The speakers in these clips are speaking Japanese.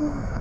Mm-hmm.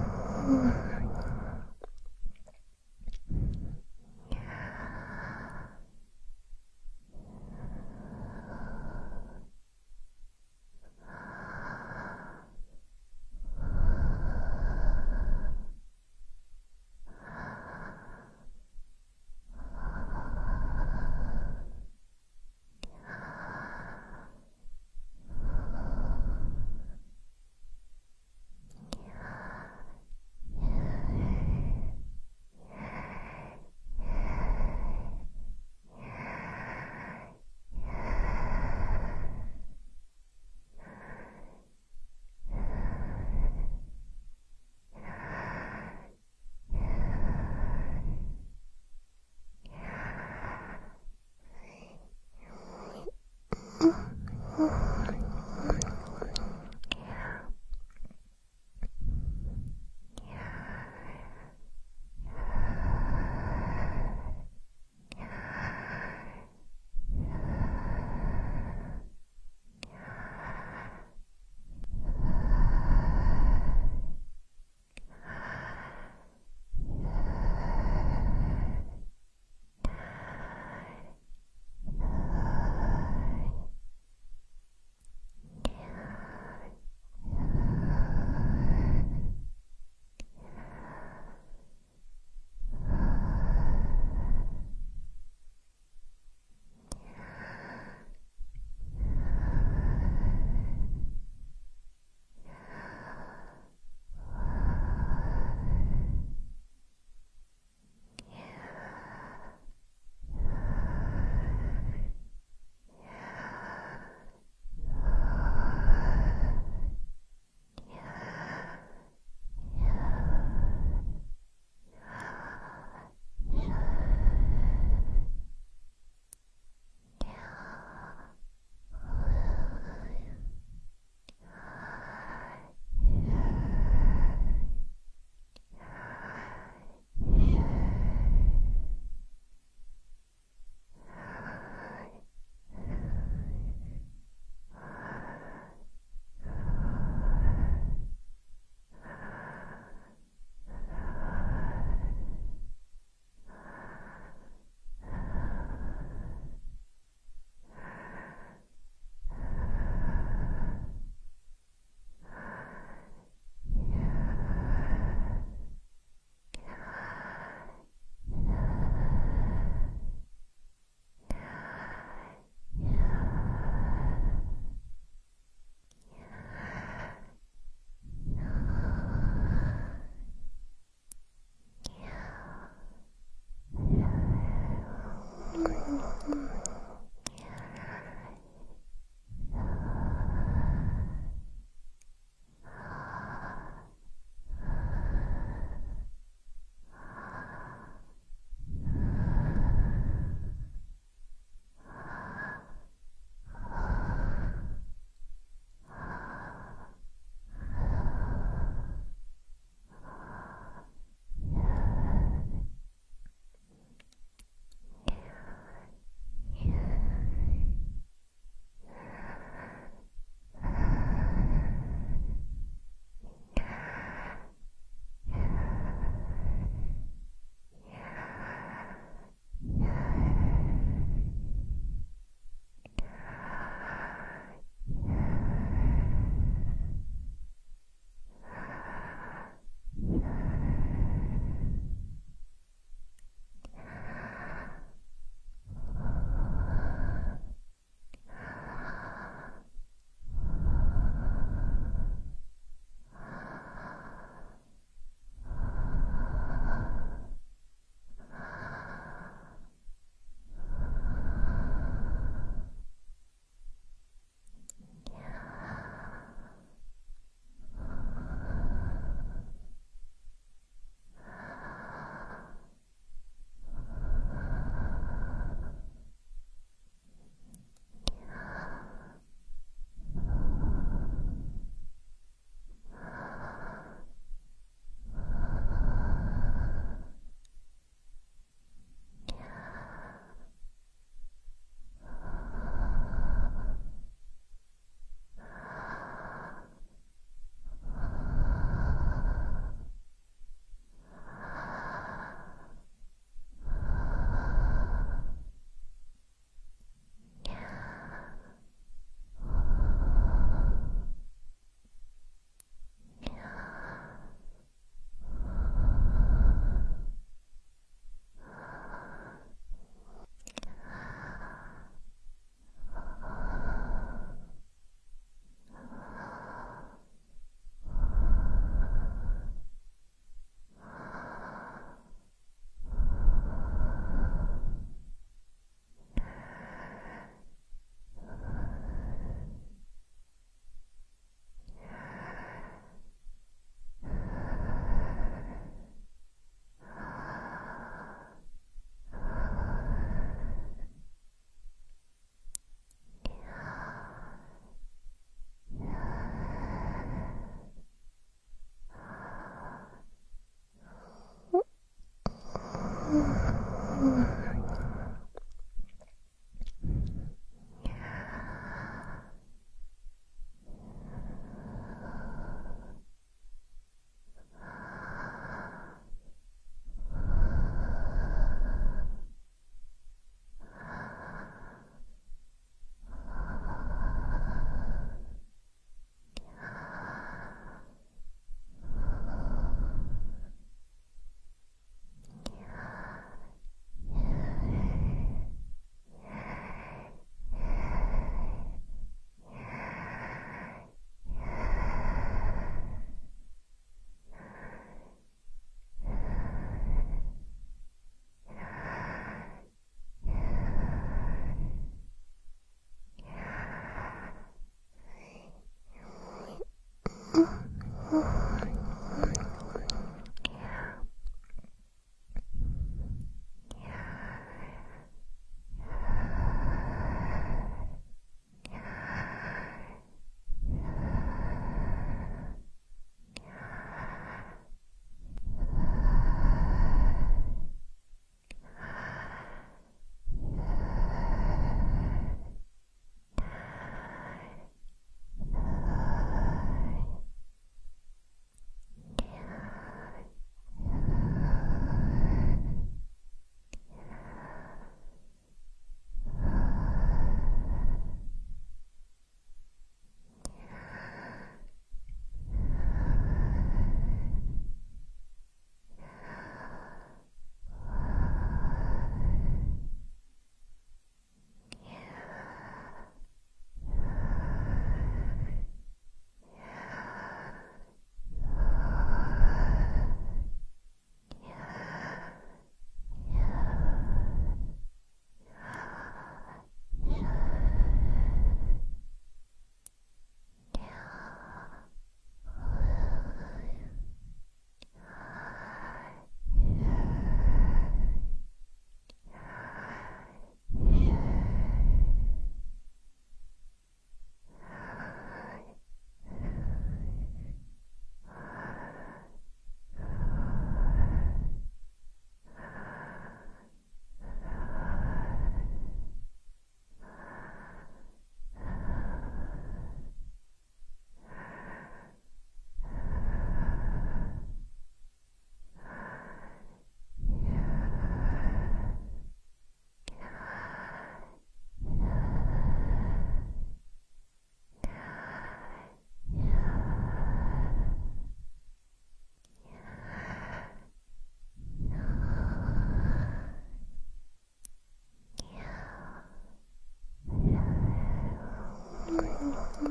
Ну,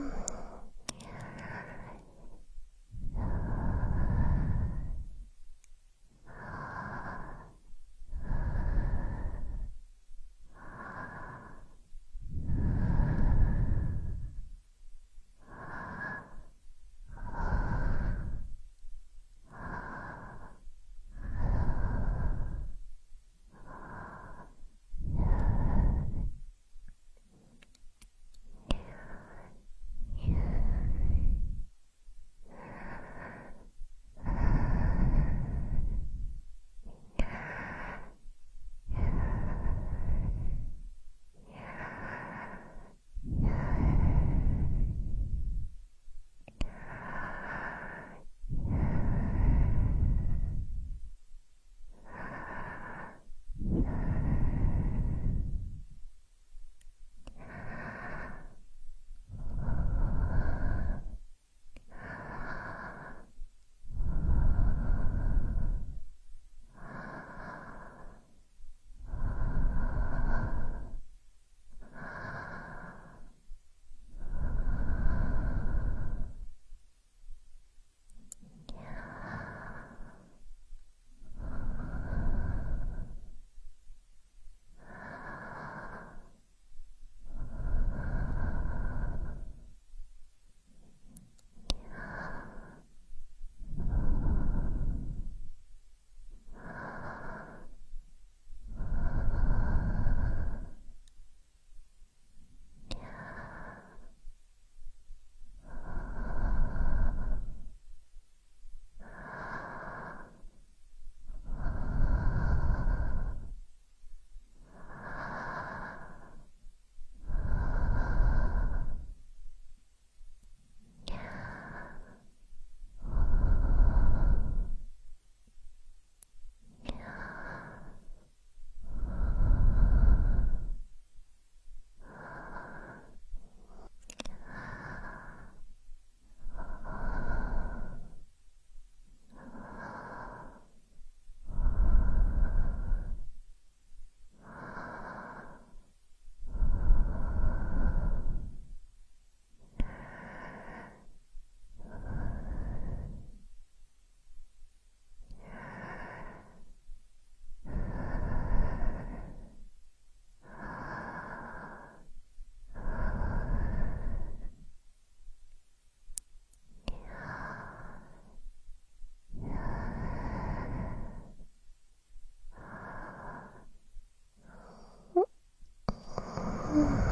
Oh.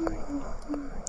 うん。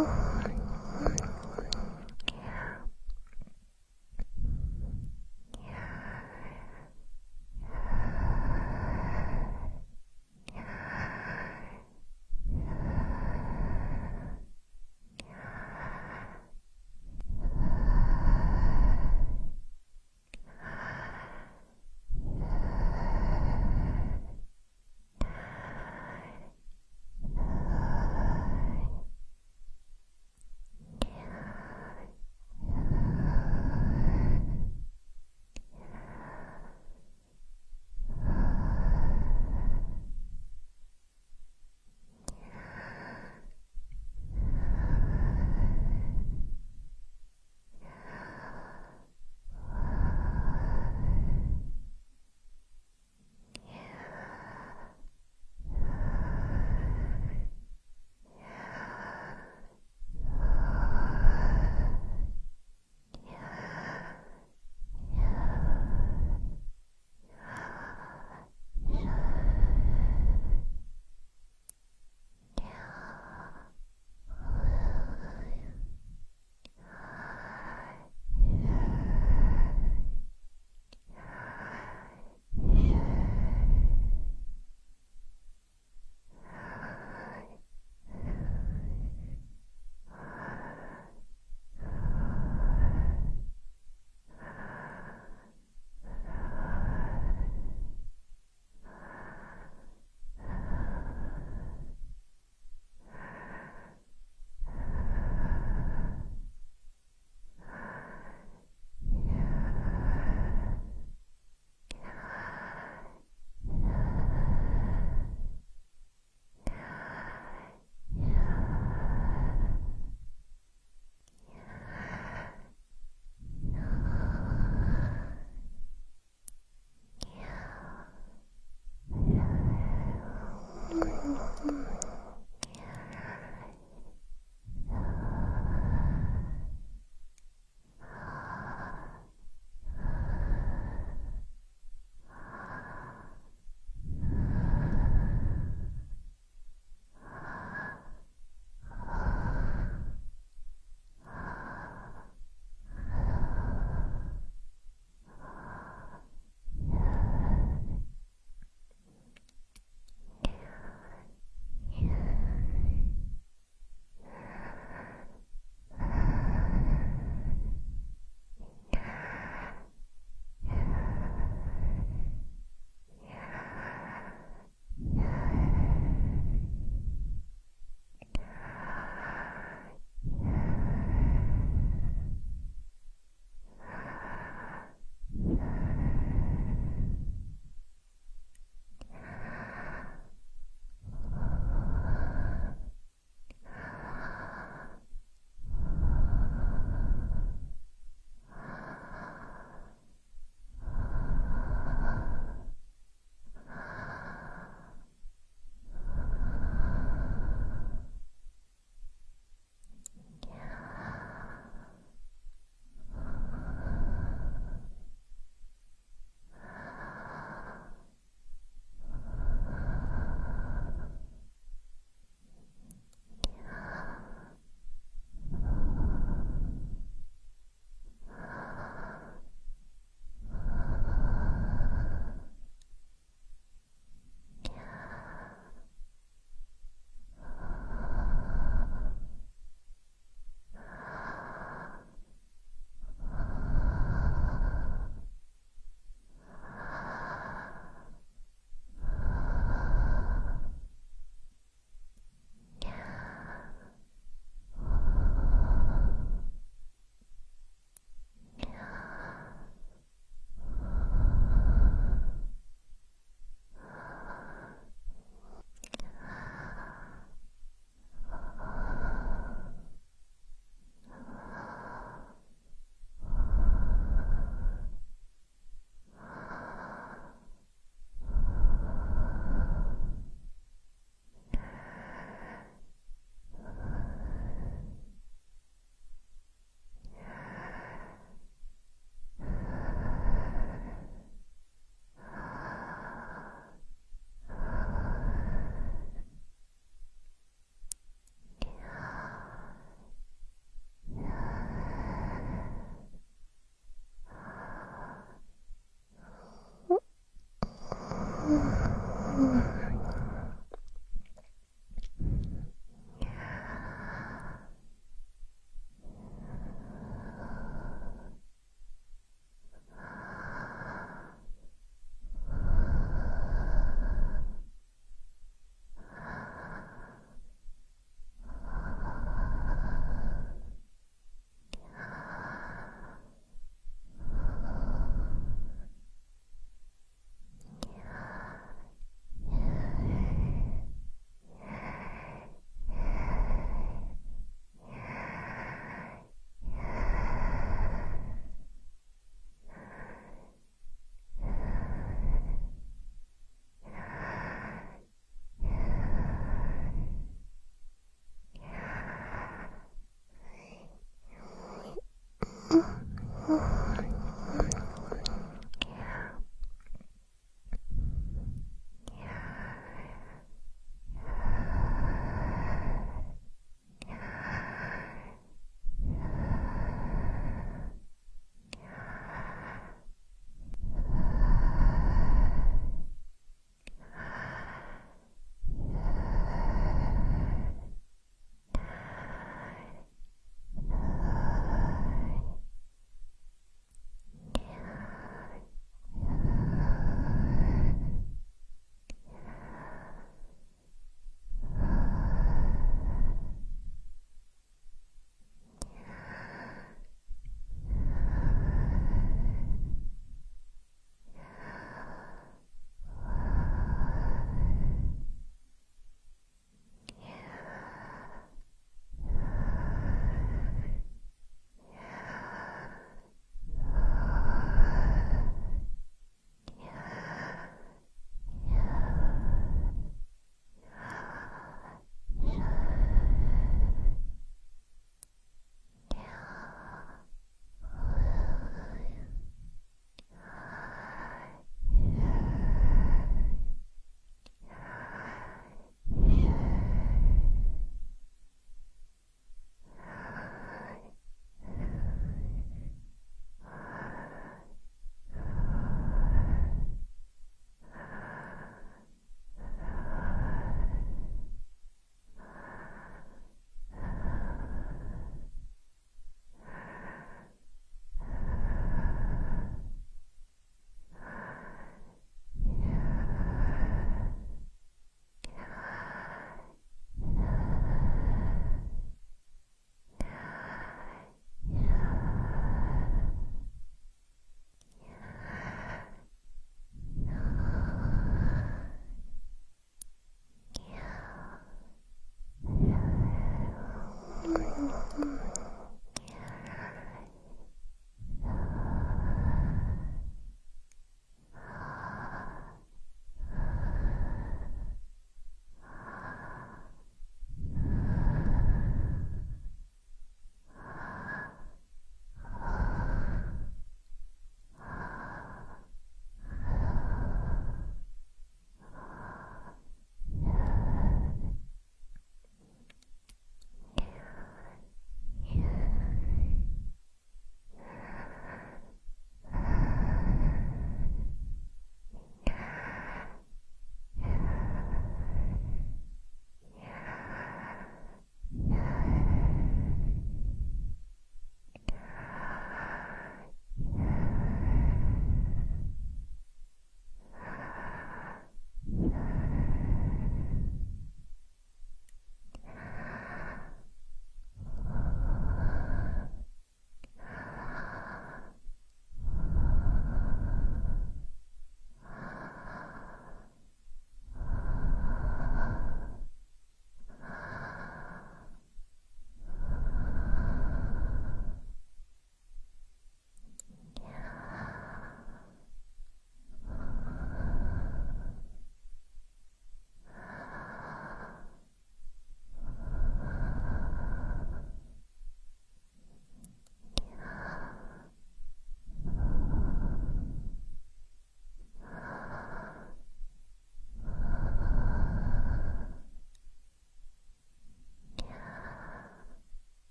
Oh. Thank you.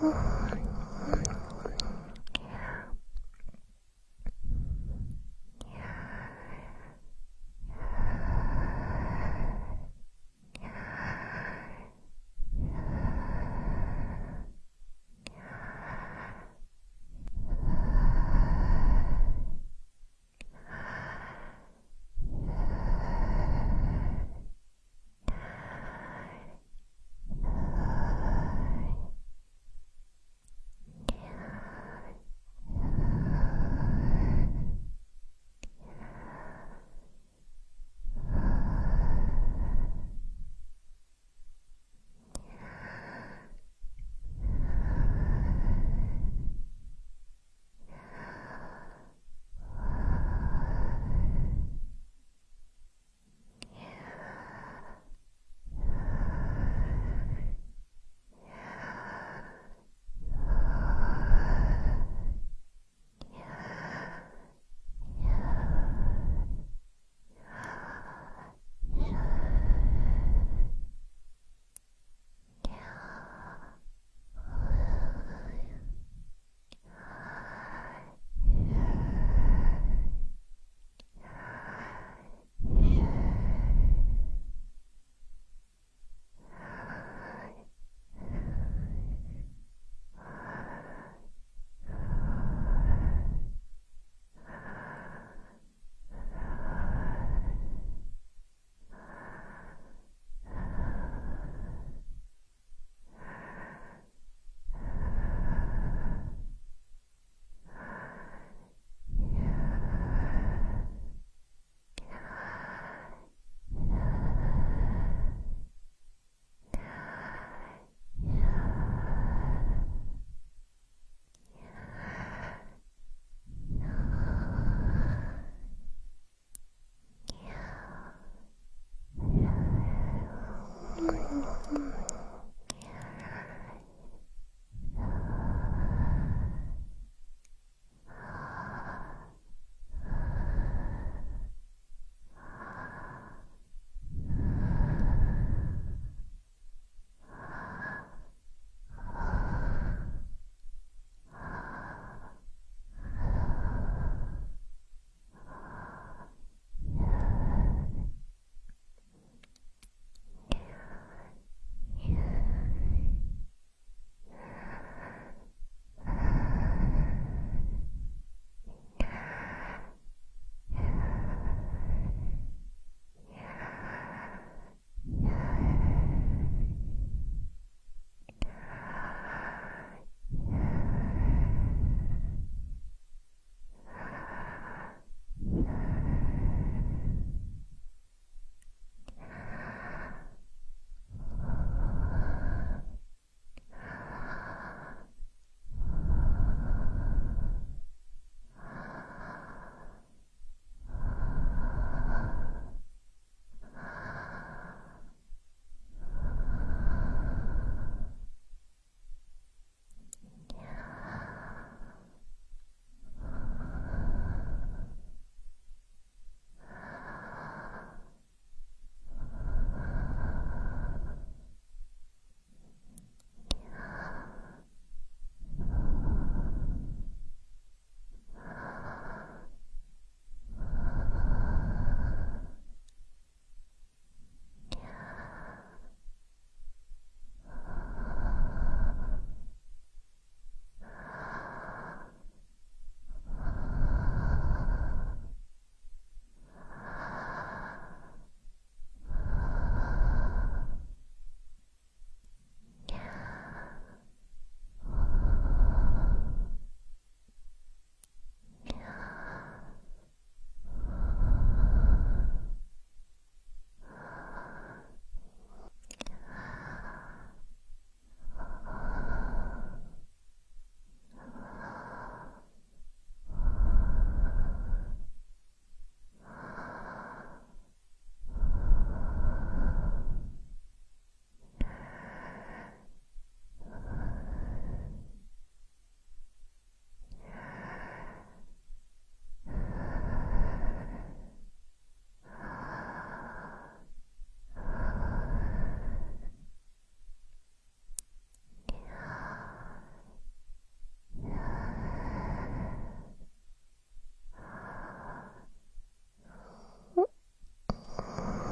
啊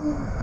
Mm-hmm.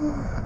Mm-hmm.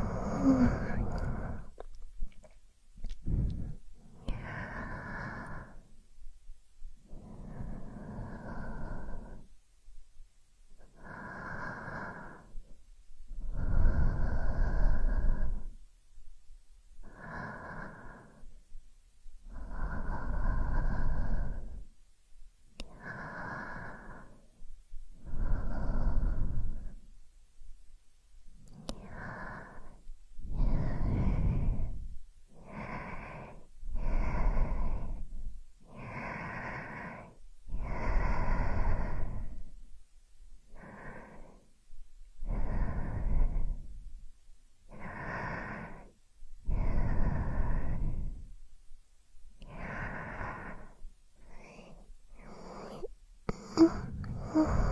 어.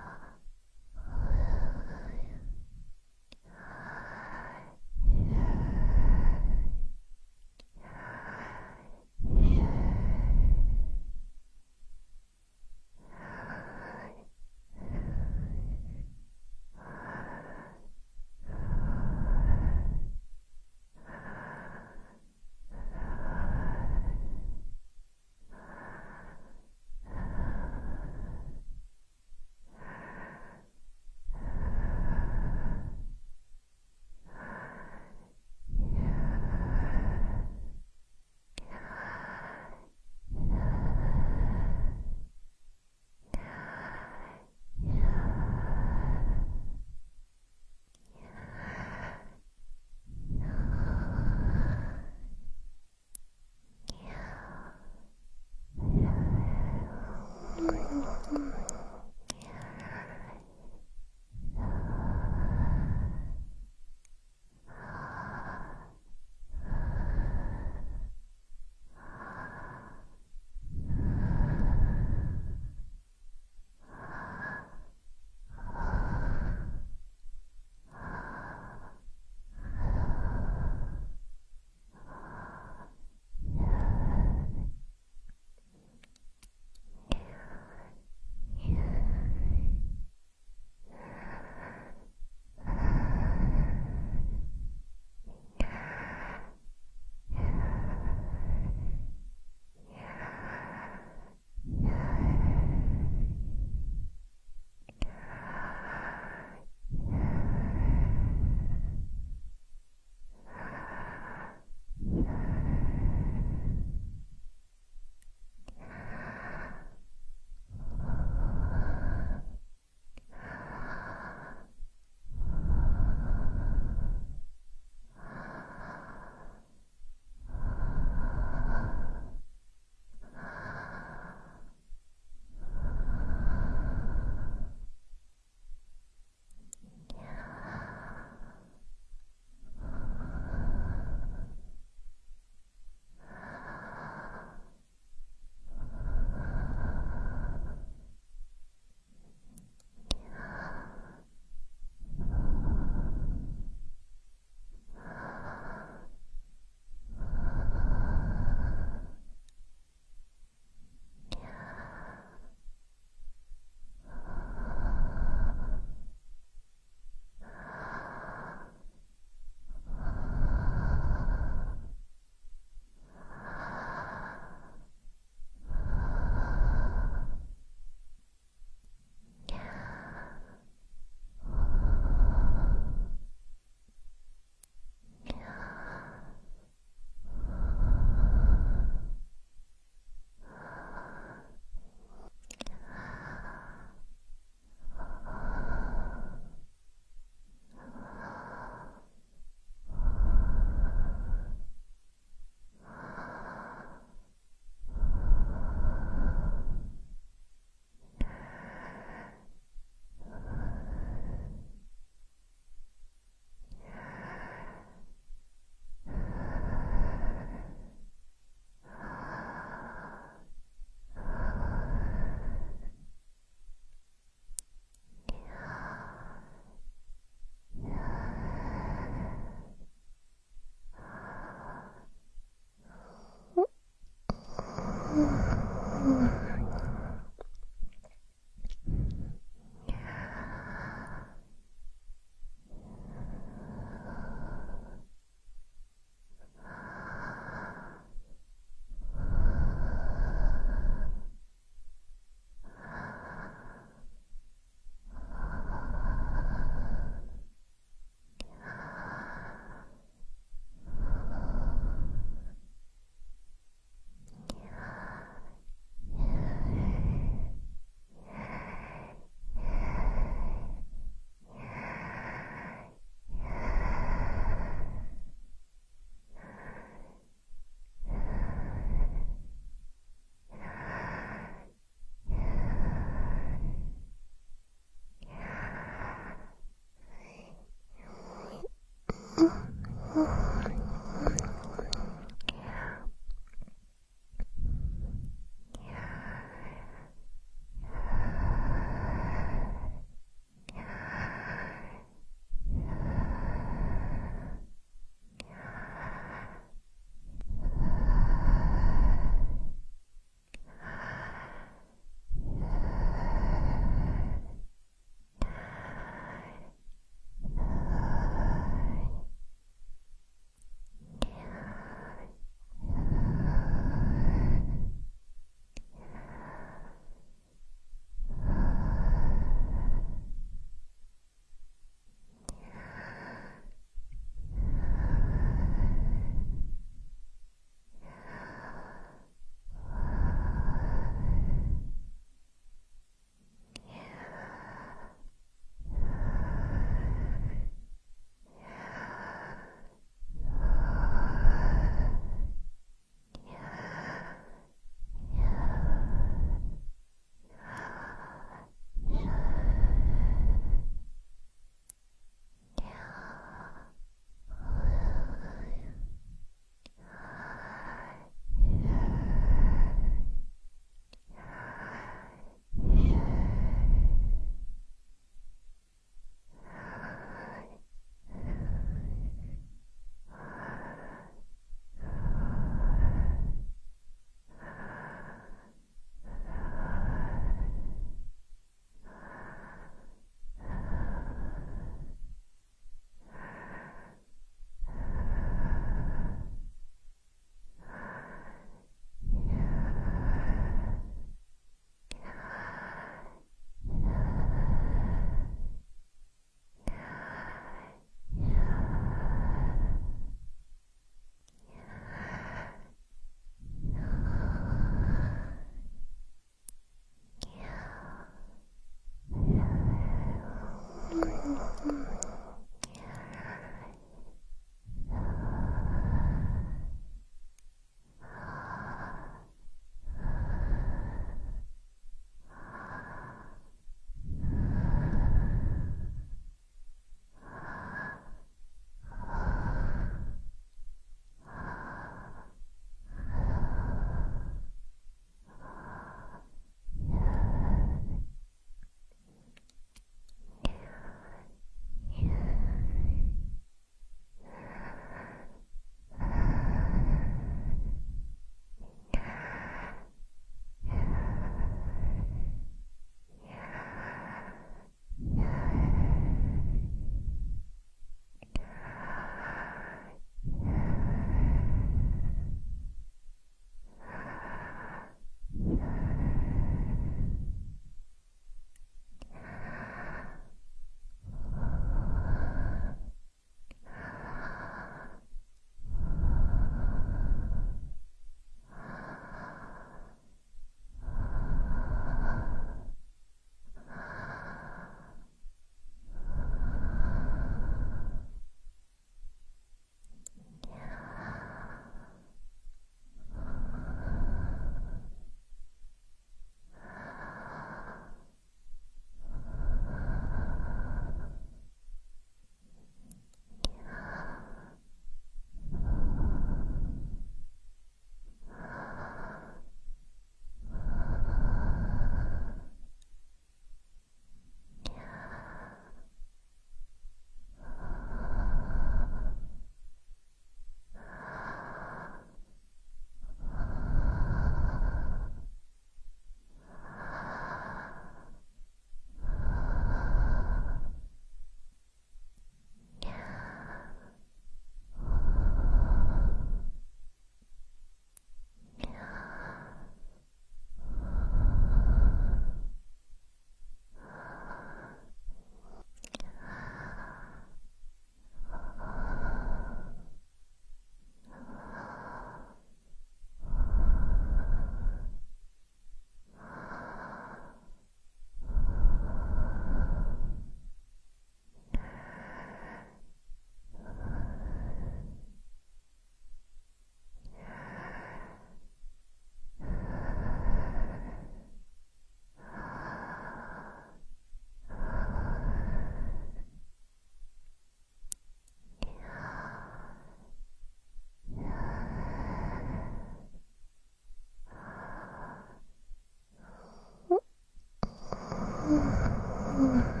うん。